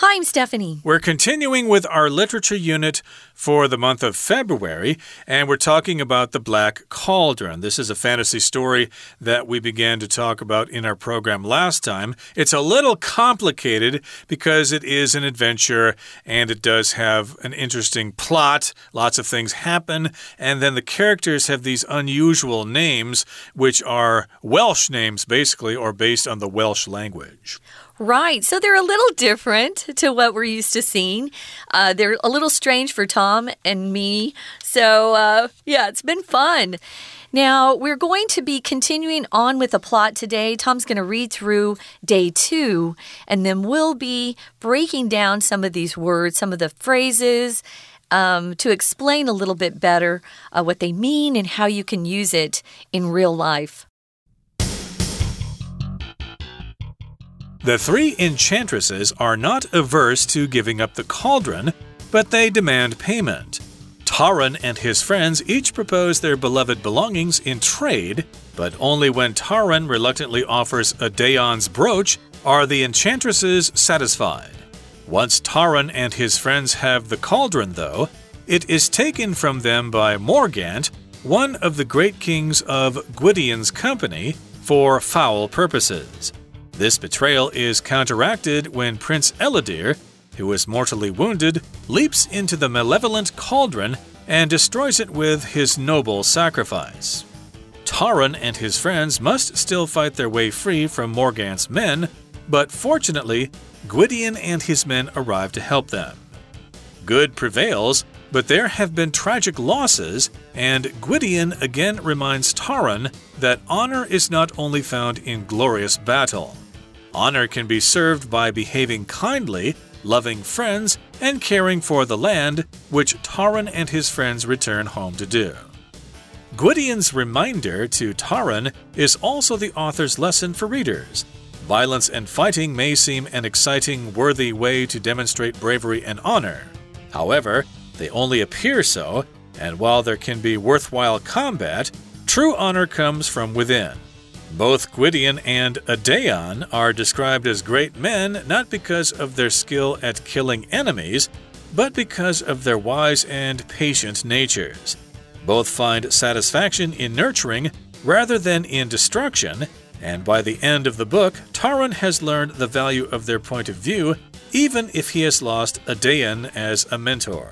Hi, I'm Stephanie. We're continuing with our literature unit for the month of February, and we're talking about the Black Cauldron. This is a fantasy story that we began to talk about in our program last time. It's a little complicated because it is an adventure and it does have an interesting plot. Lots of things happen, and then the characters have these unusual names, which are Welsh names, basically, or based on the Welsh language. Right. So they're a little different to what we're used to seeing. Uh, they're a little strange for Tom and me. So, uh, yeah, it's been fun. Now, we're going to be continuing on with the plot today. Tom's going to read through day two, and then we'll be breaking down some of these words, some of the phrases. Um, to explain a little bit better uh, what they mean and how you can use it in real life. The three enchantresses are not averse to giving up the cauldron, but they demand payment. Taran and his friends each propose their beloved belongings in trade, but only when Taran reluctantly offers a Adaon's brooch are the enchantresses satisfied. Once Taran and his friends have the cauldron, though, it is taken from them by Morgant, one of the great kings of Gwydion's company, for foul purposes. This betrayal is counteracted when Prince Ellidyr, who is mortally wounded, leaps into the malevolent cauldron and destroys it with his noble sacrifice. Taran and his friends must still fight their way free from Morgant's men, but fortunately, Gwydion and his men arrive to help them. Good prevails, but there have been tragic losses, and Gwydion again reminds Taran that honor is not only found in glorious battle. Honor can be served by behaving kindly, loving friends, and caring for the land, which Taran and his friends return home to do. Gwydion's reminder to Taran is also the author's lesson for readers. Violence and fighting may seem an exciting, worthy way to demonstrate bravery and honor. However, they only appear so, and while there can be worthwhile combat, true honor comes from within. Both Gwydion and Adaon are described as great men not because of their skill at killing enemies, but because of their wise and patient natures. Both find satisfaction in nurturing rather than in destruction, and by the end of the book, Taran has learned the value of their point of view, even if he has lost Adaon as a mentor.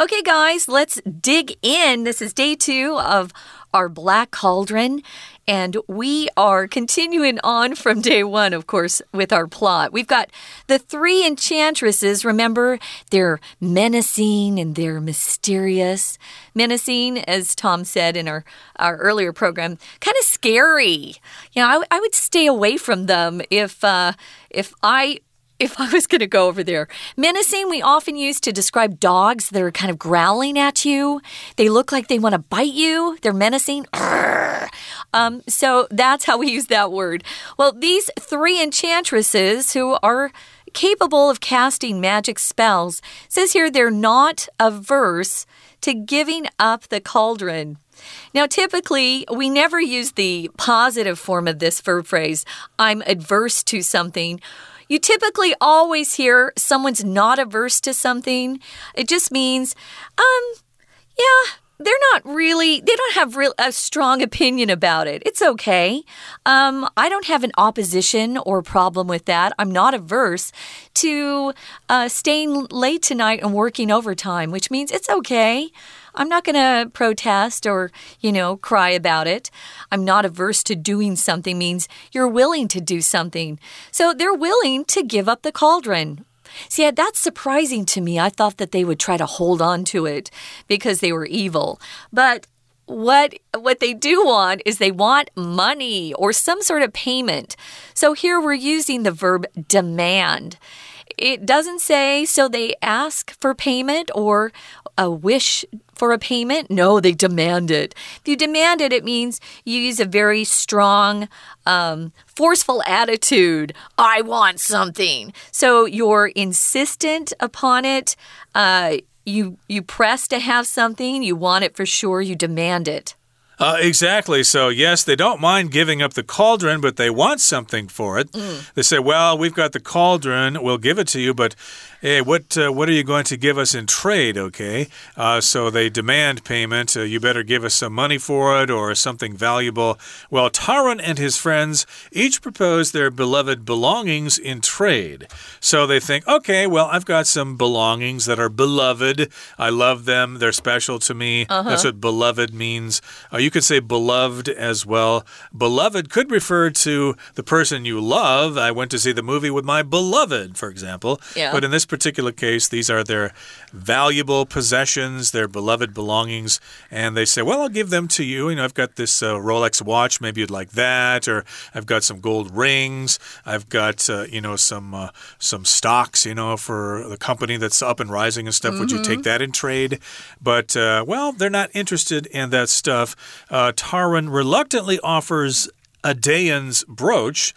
Okay, guys, let's dig in. This is day two of our Black Cauldron. And we are continuing on from day one, of course, with our plot. We've got the three enchantresses. Remember, they're menacing and they're mysterious. Menacing, as Tom said in our, our earlier program, kind of scary. You know, I, I would stay away from them if, uh, if I if I was going to go over there. Menacing, we often use to describe dogs that are kind of growling at you. They look like they want to bite you. They're menacing. Um, so that's how we use that word. Well, these three enchantresses who are capable of casting magic spells says here they're not averse to giving up the cauldron. Now, typically, we never use the positive form of this verb phrase, I'm adverse to something. You typically always hear someone's not averse to something. It just means, um, yeah, they're not really they don't have real a strong opinion about it. It's okay. Um, i don't have an opposition or problem with that. I'm not averse to uh, staying late tonight and working overtime which means it's okay I'm not going to protest or, you know, cry about it. I'm not averse to doing something means you're willing to do something. So they're willing to give up the cauldron. See, that's surprising to me. I thought that they would try to hold on to it because they were evil. But what what they do want is they want money or some sort of payment. So here we're using the verb demand. It doesn't say so they ask for payment or a wish for a payment? No, they demand it. If you demand it, it means you use a very strong, um, forceful attitude. I want something. So you're insistent upon it. Uh, you you press to have something. You want it for sure. You demand it. Uh, exactly. So, yes, they don't mind giving up the cauldron, but they want something for it. Mm. They say, Well, we've got the cauldron, we'll give it to you, but hey, what, uh, what are you going to give us in trade? Okay. Uh, so they demand payment. Uh, you better give us some money for it or something valuable. Well, Taran and his friends each propose their beloved belongings in trade. So they think, okay, well, I've got some belongings that are beloved. I love them, they're special to me. -huh. That's what beloved means. Uh, you could say beloved as well. Beloved could refer to the person you love. I went to see the movie with my beloved, for example. Yeah. But in this particular case, these are their valuable possessions, their beloved belongings, and they say, Well, I'll give them to you. You know, I've got this uh, Rolex watch, maybe you'd like that, or I've got some gold rings, I've got, uh, you know, some, uh, some stocks, you know, for the company that's up and rising and stuff. Mm -hmm. Would you take that in trade? But, uh, well, they're not interested in that stuff. Uh, Taran reluctantly offers Adaon's brooch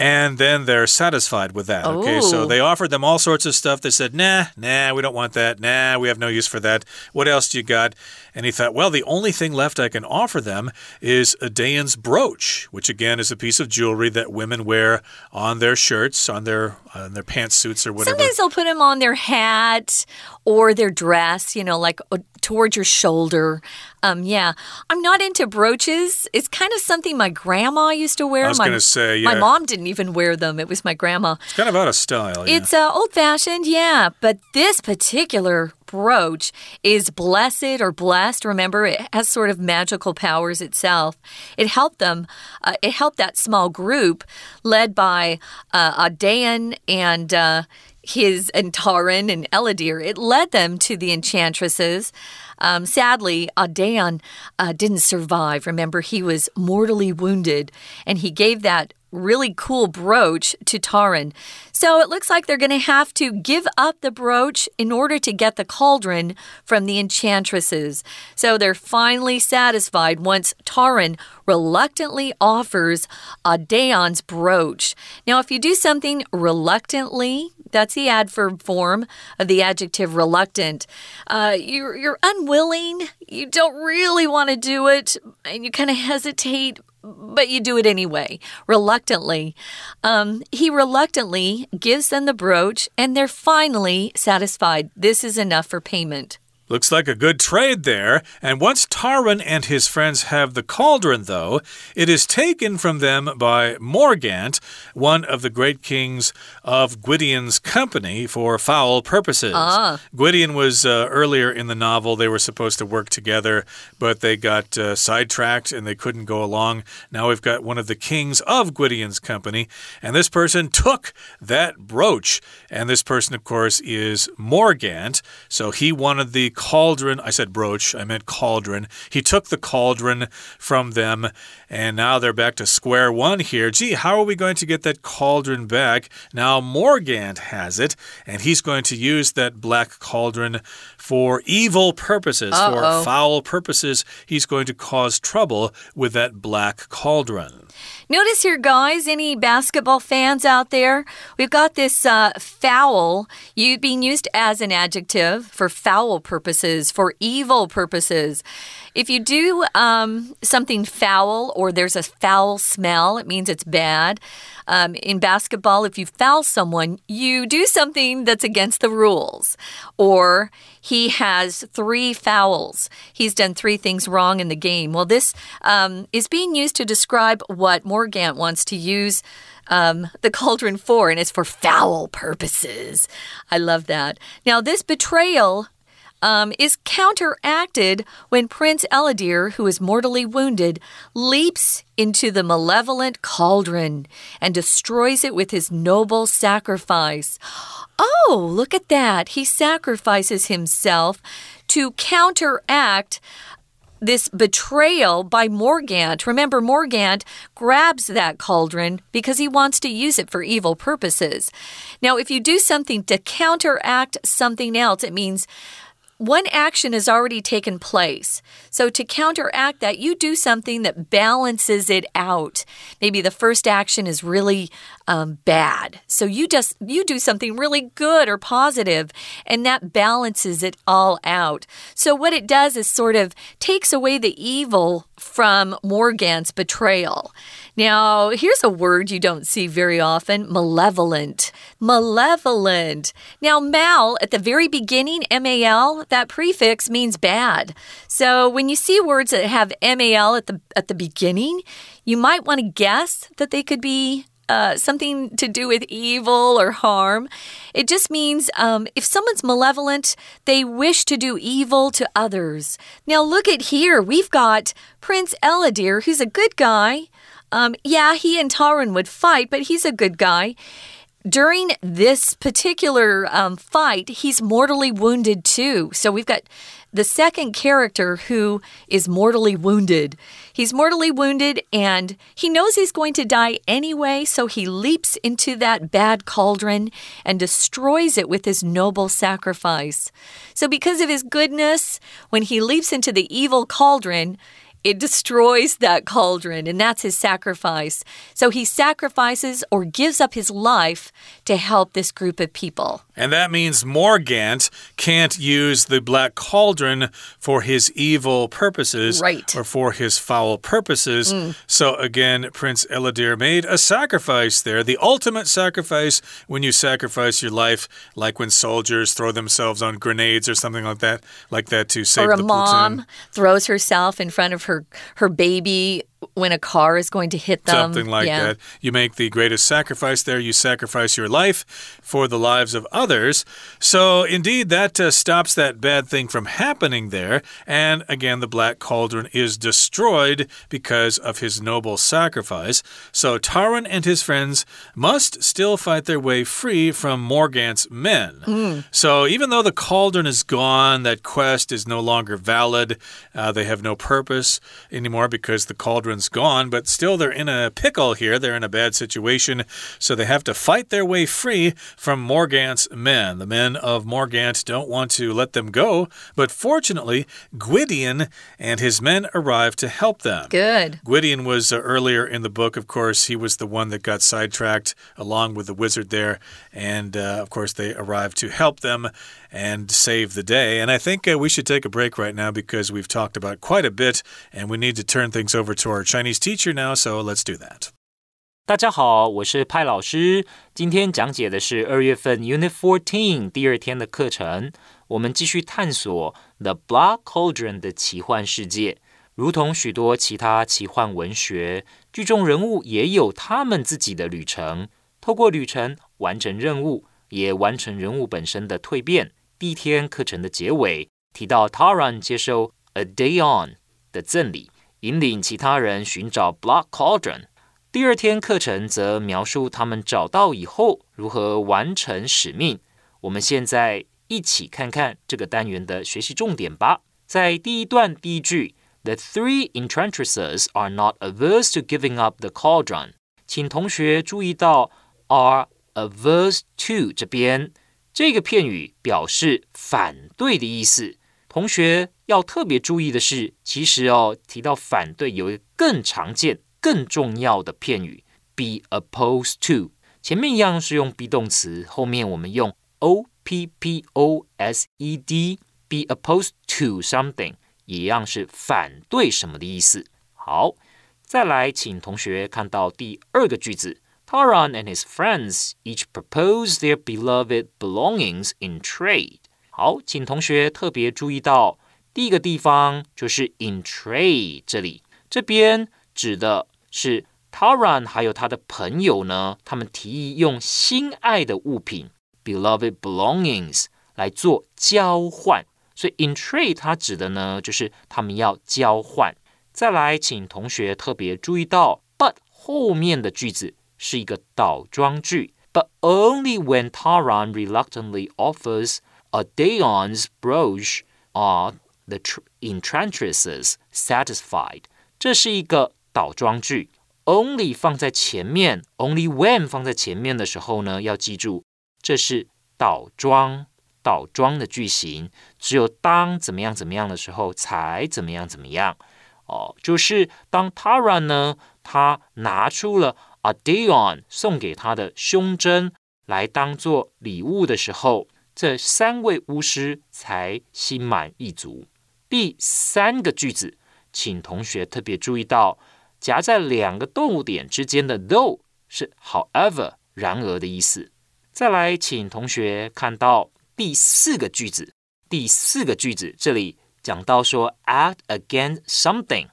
and then they're satisfied with that. Okay, so they offered them all sorts of stuff. They said, nah, nah, we don't want that. Nah, we have no use for that. What else do you got? And he thought, well, the only thing left I can offer them is Adaon's brooch, which again is a piece of jewelry that women wear on their shirts, on their on their pantsuits or whatever. Sometimes they'll put them on their hat or their dress, you know, like uh, towards your shoulder. Um, yeah, I'm not into brooches. It's kind of something my grandma used to wear. I was my, going to say, my mom didn't even wear them. It was my grandma. It's kind of out of style. yeah. It's uh, old fashioned, yeah, but this particular brooch is blessed or blessed. Remember, it has sort of magical powers itself. It helped them, uh, it helped that small group led by uh, Adaon and. Uh, his and Taran and Ellidyr, it led them to the enchantresses. Um, sadly, Adaon uh, didn't survive. Remember, he was mortally wounded, and he gave that really cool brooch to Taran. So it looks like they're going to have to give up the brooch in order to get the cauldron from the enchantresses. So they're finally satisfied once Taran reluctantly offers Adaon's brooch. Now, if you do something reluctantly, that's the adverb form of the adjective reluctant. Uh, you're, you're unwilling, you don't really want to do it, and you kind of hesitate, but you do it anyway, reluctantly. Um, he reluctantly gives them the brooch, and they're finally satisfied. This is enough for payment. Looks like a good trade there. And once Taran and his friends have the cauldron, though, it is taken from them by Morgant, one of the great kings of Gwydion's company, for foul purposes. Ah. Gwydion was uh, earlier in the novel, they were supposed to work together, but they got uh, sidetracked and they couldn't go along. Now we've got one of the kings of Gwydion's company, and this person took that brooch. And this person, of course, is Morgant. So he wanted the cauldron. I said brooch, I meant cauldron. He took the cauldron from them, and now they're back to square one here. Gee, how are we going to get that cauldron back? Now Morgant has it, and he's going to use that black cauldron for evil purposes, Uh-oh. for foul purposes. He's going to cause trouble with that black cauldron. Notice here, guys, any basketball fans out there? We've got this uh, foul you being used as an adjective for foul purposes, for evil purposes. If you do um, something foul or there's a foul smell, it means it's bad. Um, in basketball, if you foul someone, you do something that's against the rules. Or he has three fouls. He's done three things wrong in the game. Well, this um, is being used to describe what Morgant wants to use um, the cauldron for, and it's for foul purposes. I love that. Now, this betrayal um, is counteracted when Prince Ellidyr, who is mortally wounded, leaps into the malevolent cauldron and destroys it with his noble sacrifice. Oh, look at that. He sacrifices himself to counteract this betrayal by Morgant. Remember, Morgant grabs that cauldron because he wants to use it for evil purposes. Now, if you do something to counteract something else, it means one action has already taken place. So, to counteract that, you do something that balances it out. Maybe the first action is really um, bad. So, you just you do something really good or positive, and that balances it all out. So, what it does is sort of takes away the evil from Morgant's betrayal. Now, here's a word you don't see very often malevolent. Malevolent. Now, mal at the very beginning, M A L, that prefix means bad. So when you see words that have mal at the at the beginning, you might want to guess that they could be uh, something to do with evil or harm. It just means um, if someone's malevolent, they wish to do evil to others. Now, look at here. We've got Prince Ellidyr, who's a good guy. Um, yeah, he and Taran would fight, but he's a good guy. During this particular um, fight, he's mortally wounded too. So we've got the second character who is mortally wounded. He's mortally wounded and he knows he's going to die anyway, so he leaps into that bad cauldron and destroys it with his noble sacrifice. So, because of his goodness, when he leaps into the evil cauldron, it destroys that cauldron, and that's his sacrifice. So he sacrifices or gives up his life to help this group of people. And that means Morgant can't use the black cauldron for his evil purposes right. or for his foul purposes. Mm. So again, Prince Ellidyr made a sacrifice there, the ultimate sacrifice when you sacrifice your life, like when soldiers throw themselves on grenades or something like that, like that to save or a the mom platoon. throws herself in front of her her her baby when a car is going to hit them. Something like yeah. that. You make the greatest sacrifice there. You sacrifice your life for the lives of others. So, indeed, that uh, stops that bad thing from happening there. And again, the black cauldron is destroyed because of his noble sacrifice. So, Taran and his friends must still fight their way free from Morgant's men. Mm. So, even though the cauldron is gone, that quest is no longer valid. Uh, they have no purpose anymore because the cauldron has gone, but still they're in a pickle here. They're in a bad situation. So they have to fight their way free from Morgant's men. The men of Morgant don't want to let them go, but fortunately, Gwydion and his men arrive to help them. Good. Gwydion was uh, earlier in the book, of course. He was the one that got sidetracked along with the wizard there. And uh, of course, they arrived to help them and save the day. And I think uh, we should take a break right now because we've talked about quite a bit and we need to turn things over to our Chinese teacher now. So let's do that. 大家好，我是派老师。今天讲解的是二月份 Unit Fourteen 第二天的课程。我们继续探索 The Black Cauldron 的奇幻世界。如同许多其他奇幻文学，剧中人物也有他们自己的旅程，透过旅程完成任务，也完成人物本身的蜕变。 第一天课程的结尾提到 Taran 接收 Adaon 的赠礼，引领其他人寻找 Black Cauldron。第二天课程则描述他们找到以后如何完成使命。我们现在一起看看这个单元的学习重点吧。在第一段第一句，The three enchantresses are not averse to giving up the cauldron，请同学注意到 are averse to 这边。这个片语表示反对的意思。同学要特别注意的是，其实哦，提到反对有一个更常见、更重要的片语，be opposed to。前面一样是用 be 动词，后面我们用 o p p o s e d。be opposed to something 一样是反对什么的意思。好，再来，请同学看到第二个句子。Taran and his friends each propose their beloved belongings in trade。好，请同学特别注意到第一个地方就是 in trade 这里，这边指的是 Taran 还有他的朋友呢，他们提议用心爱的物品 beloved belongings 来做交换，所以 in trade 它指的呢就是他们要交换。再来，请同学特别注意到 but 后面的句子。 是一个倒装句，but only when Taran reluctantly offers Adaon's brooch are the enchantresses satisfied。这是一个倒装句，only 放在前面，only when 放在前面的时候呢，要记住这是倒装。倒装的句型，只有当怎么样怎么样的时候才怎么样怎么样哦。就是当 Tara 呢，他拿出了 a Dion 送给他的胸针来当做礼物的时候，这三位巫师才心满意足。第三个句子，请同学特别注意到，夹在两个动物点之间的 though 是 however 然而的意思。再来，请同学看到第四个句子，第四个句子这里讲到说 act against something，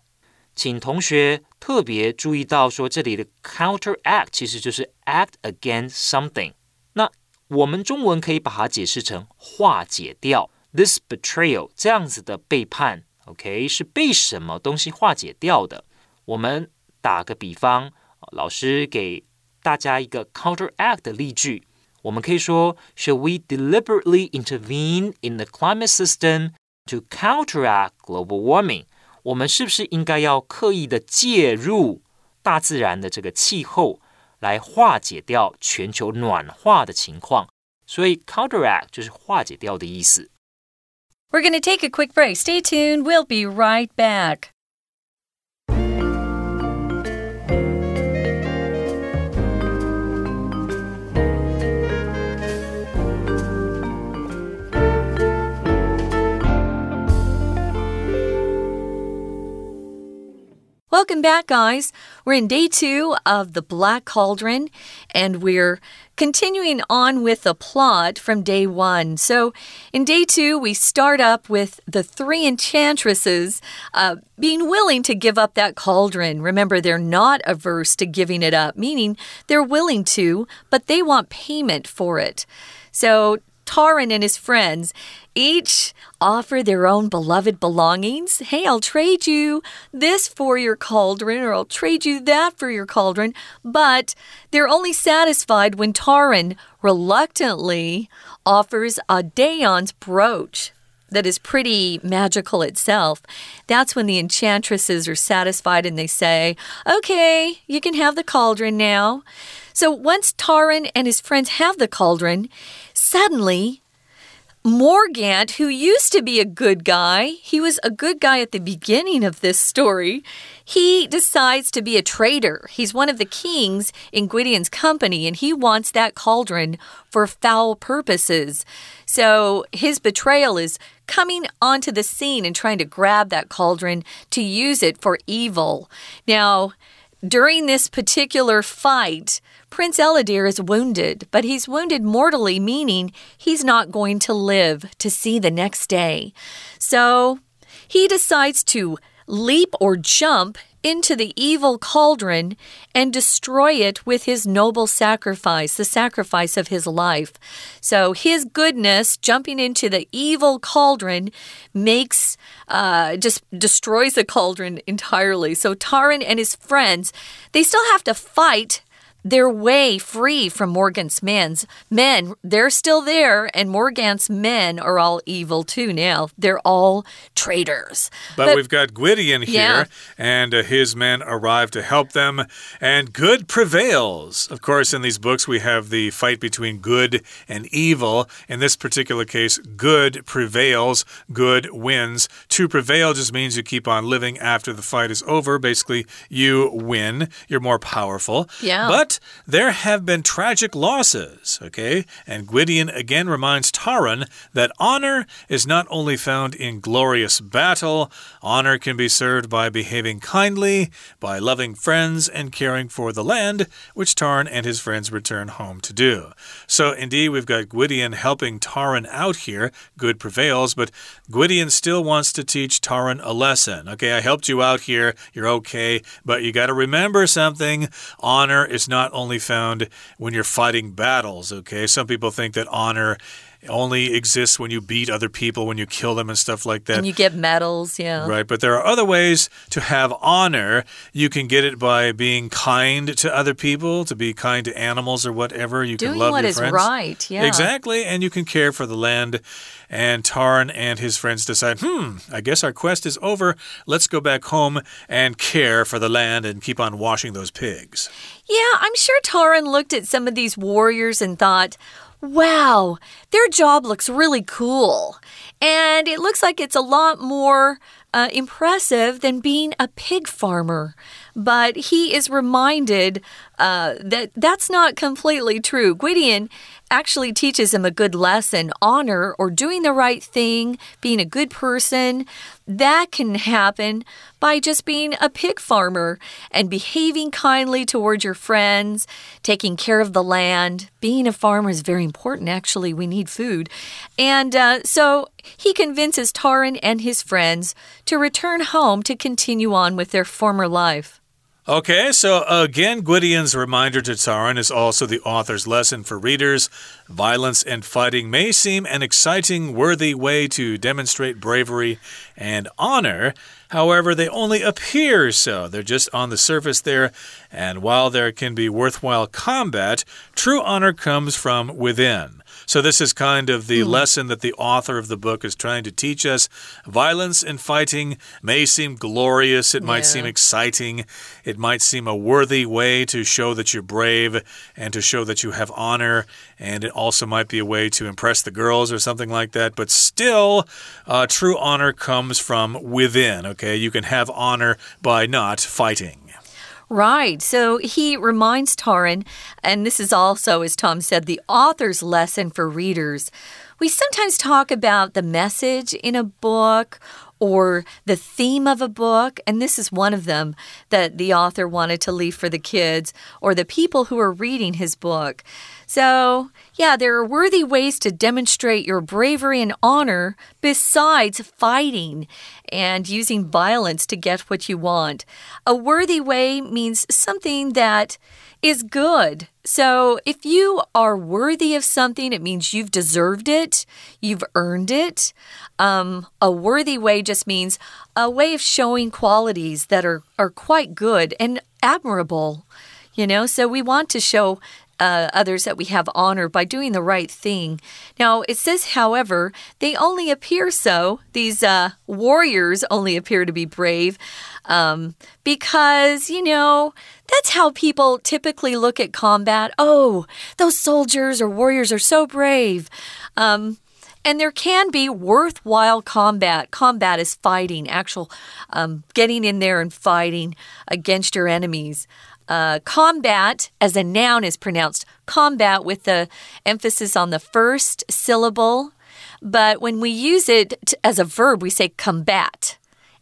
请同学特别注意到说这里的 counteract 其实就是 act against something。那我们中文可以把它解释成化解掉。This betrayal 这样子的背叛，OK，是被什么东西化解掉的？我们打个比方，老师给大家一个 counteract 的例句，我们可以说：Should we deliberately intervene in the climate system to counteract global warming？ 我们是不是应该要刻意的介入大自然的这个气候，来化解掉全球暖化的情况？所以 counteract 就是化解掉的意思。We're going to take a quick break. Stay tuned. We'll be right back. Welcome back, guys. We're in day two of The Black Cauldron, and we're continuing on with the plot from day one. So, in day two, we start up with the three enchantresses uh, being willing to give up that cauldron. Remember, they're not averse to giving it up, meaning they're willing to, but they want payment for it. So, Taran and his friends each offer their own beloved belongings. Hey, I'll trade you this for your cauldron, or I'll trade you that for your cauldron. But they're only satisfied when Taran reluctantly offers Adaon's brooch that is pretty magical itself. That's when the enchantresses are satisfied and they say, Okay, you can have the cauldron now. So once Taran and his friends have the cauldron, suddenly Morgant, who used to be a good guy, he was a good guy at the beginning of this story. He decides to be a traitor. He's one of the kings in Gwydion's company, and he wants that cauldron for foul purposes. So his betrayal is coming onto the scene and trying to grab that cauldron to use it for evil. Now, during this particular fight, Prince Ellidyr is wounded, but he's wounded mortally, meaning he's not going to live to see the next day. So he decides to leap or jump into the evil cauldron and destroy it with his noble sacrifice, the sacrifice of his life. So his goodness, jumping into the evil cauldron, makes uh, just destroys the cauldron entirely. So Taran and his friends, they still have to fight their way free from Morgant's men's men. They're still there, and Morgant's men are all evil too now. They're all traitors. But, but we've got Gwydion here, yeah. and uh, his men arrive to help them, and good prevails. Of course, in these books, we have the fight between good and evil. In this particular case, good prevails, good wins. To prevail just means you keep on living after the fight is over. Basically, you win, you're more powerful. Yeah. But there have been tragic losses, okay? And Gwydion again reminds Taran that honor is not only found in glorious battle, honor can be served by behaving kindly, by loving friends, and caring for the land, which Taran and his friends return home to do. So, indeed, we've got Gwydion helping Taran out here. Good prevails, but Gwydion still wants to teach Taran a lesson. Okay, I helped you out here, you're okay, but you got to remember something honor is not not only found when you're fighting battles, okay? Some people think that honor only exists when you beat other people, when you kill them and stuff like that. And you get medals, yeah. Right, but there are other ways to have honor. You can get it by being kind to other people, to be kind to animals or whatever. You Doing can love what your is friends. right, yeah. Exactly, and you can care for the land. And Tarn and his friends decide, hmm, I guess our quest is over. Let's go back home and care for the land and keep on washing those pigs. Yeah, I'm sure Taran looked at some of these warriors and thought, Wow, their job looks really cool. And it looks like it's a lot more uh, impressive than being a pig farmer. But he is reminded uh, that that's not completely true. Gwydion actually teaches him a good lesson honor or doing the right thing, being a good person. That can happen by just being a pig farmer and behaving kindly towards your friends, taking care of the land. Being a farmer is very important, actually. We need food. And uh, so he convinces Taran and his friends to return home to continue on with their former life. Okay, so again, Gwydion's reminder to Taran is also the author's lesson for readers. Violence and fighting may seem an exciting, worthy way to demonstrate bravery and honor. However, they only appear so. They're just on the surface there. And while there can be worthwhile combat, true honor comes from within. So, this is kind of the mm. lesson that the author of the book is trying to teach us. Violence and fighting may seem glorious, it yeah. might seem exciting, it might seem a worthy way to show that you're brave and to show that you have honor, and it also might be a way to impress the girls or something like that. But still, uh, true honor comes from within, okay? You can have honor by not fighting. Right. So he reminds Taran, and this is also, as Tom said, the author's lesson for readers. We sometimes talk about the message in a book or the theme of a book, and this is one of them that the author wanted to leave for the kids or the people who are reading his book. So, yeah, there are worthy ways to demonstrate your bravery and honor besides fighting and using violence to get what you want. A worthy way means something that is good. So if you are worthy of something, it means you've deserved it, you've earned it. Um, a worthy way just means a way of showing qualities that are, are quite good and admirable. You know, so we want to show uh, others that we have honor by doing the right thing. Now, it says, however, they only appear so, these uh, warriors only appear to be brave um, because, you know, that's how people typically look at combat. Oh, those soldiers or warriors are so brave. Um, and there can be worthwhile combat. Combat is fighting, actual um, getting in there and fighting against your enemies. Uh, combat as a noun is pronounced combat with the emphasis on the first syllable. But when we use it as a verb, we say combat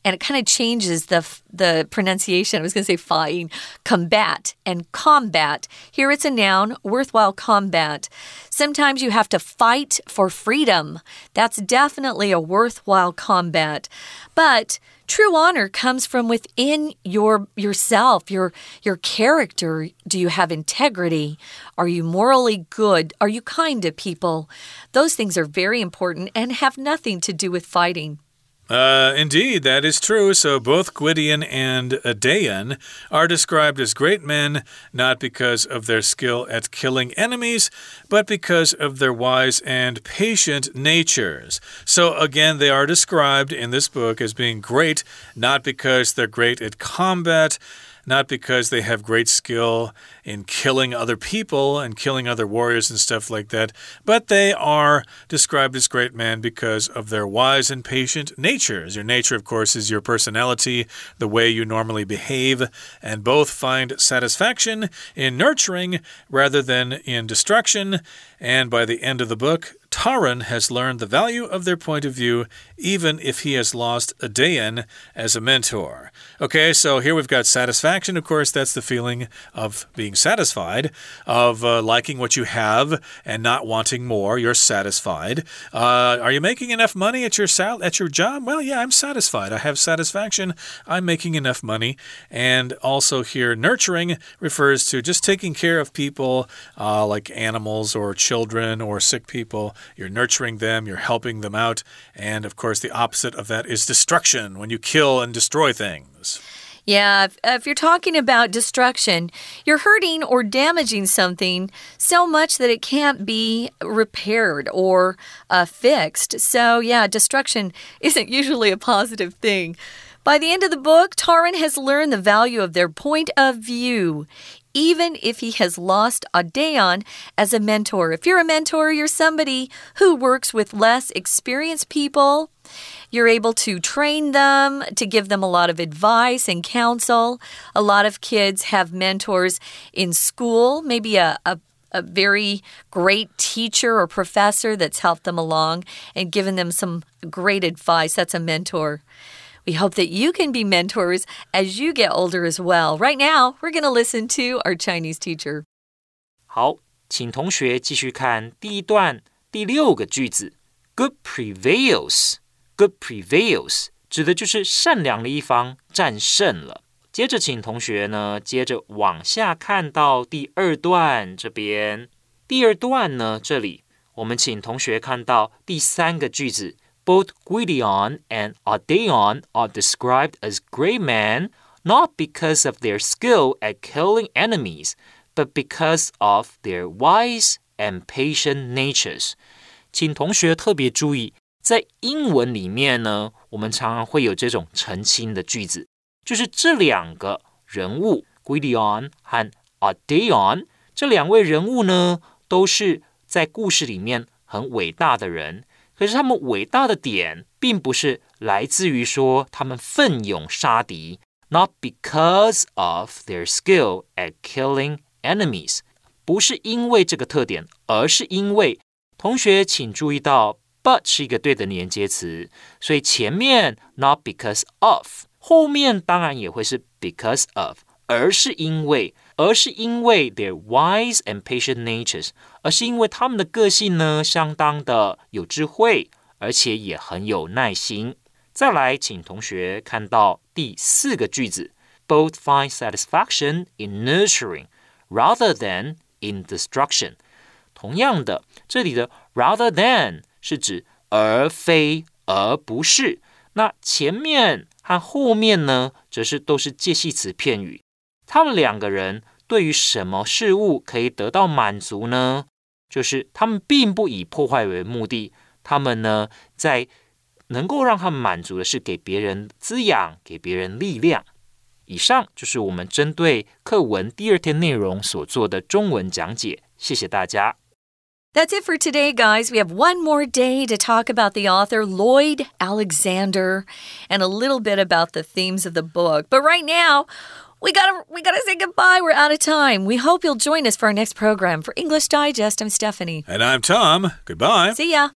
and it kind of changes the the pronunciation. I was going to say fighting, combat and combat. Here it's a noun, worthwhile combat. Sometimes you have to fight for freedom. That's definitely a worthwhile combat. But true honor comes from within your yourself, your your character. Do you have integrity? Are you morally good? Are you kind to people? Those things are very important and have nothing to do with fighting. Uh, indeed, that is true. So both Gwydion and Adaon are described as great men, not because of their skill at killing enemies, but because of their wise and patient natures. So again, they are described in this book as being great, not because they're great at combat not because they have great skill in killing other people and killing other warriors and stuff like that, but they are described as great men because of their wise and patient natures. Your nature, of course, is your personality, the way you normally behave, and both find satisfaction in nurturing rather than in destruction. And by the end of the book, Taran has learned the value of their point of view, even if he has lost Adaon as a mentor. Okay, so here we've got satisfaction. Of course, that's the feeling of being satisfied, of uh, liking what you have and not wanting more. You're satisfied. Uh, are you making enough money at your sal at your job? Well, yeah, I'm satisfied. I have satisfaction. I'm making enough money. And also here, nurturing refers to just taking care of people uh, like animals or children or sick people. You're nurturing them, you're helping them out. And of course, the opposite of that is destruction when you kill and destroy things. Yeah, if, if, you're talking about destruction, you're hurting or damaging something so much that it can't be repaired or uh, fixed. So, yeah, destruction isn't usually a positive thing. By the end of the book, Taran has learned the value of their point of view even if he has lost Adaon as a mentor. If you're a mentor, you're somebody who works with less experienced people. You're able to train them, to give them a lot of advice and counsel. A lot of kids have mentors in school, maybe a, a a very great teacher or professor that's helped them along and given them some great advice. That's a mentor. We hope that you can be mentors as you get older as well. Right now, we're going to listen to our Chinese teacher. 好，请同学继续看第一段第六个句子：Good prevails. Good prevails 指的就是善良的一方战胜了。接着，请同学呢，接着往下看到第二段这边。第二段呢，这里我们请同学看到第三个句子。 both Gwydion and Adaon are described as great men not because of their skill at killing enemies, but because of their wise and patient natures。请同学特别注意，在英文里面呢，我们常常会有这种澄清的句子，就是这两个人物 Gwydion 和 Adaon 这两位人物呢，都是在故事里面很伟大的人。可是他们伟大的点，并不是来自于说他们奋勇杀敌，not because of their skill at killing enemies，不是因为这个特点，而是因为同学请注意到，but 是一个对的连接词，所以前面 not because of，后面当然也会是 because of，而是因为。而是因为 their wise and patient natures，而是因为他们的个性呢，相当的有智慧，而且也很有耐心。再来，请同学看到第四个句子，both find satisfaction in nurturing rather than in destruction。同样的，这里的 rather than 是指而非而不是，那前面和后面呢，则是都是介系词片语。 他们两个人对于什么事物可以得到满足呢？就是他们并不以破坏为目的，他们呢在能够让他们满足的是给别人滋养，给别人力量。以上就是我们针对课文第二天内容所做的中文讲解，谢谢大家。That's it for today, guys. We have one more day to talk about the author, Lloyd Alexander, and a little bit about the themes of the book. But right now, we gotta we gotta say goodbye. We're out of time. We hope you'll join us for our next program. For English Digest, I'm Stephanie. And I'm Tom. Goodbye. See ya.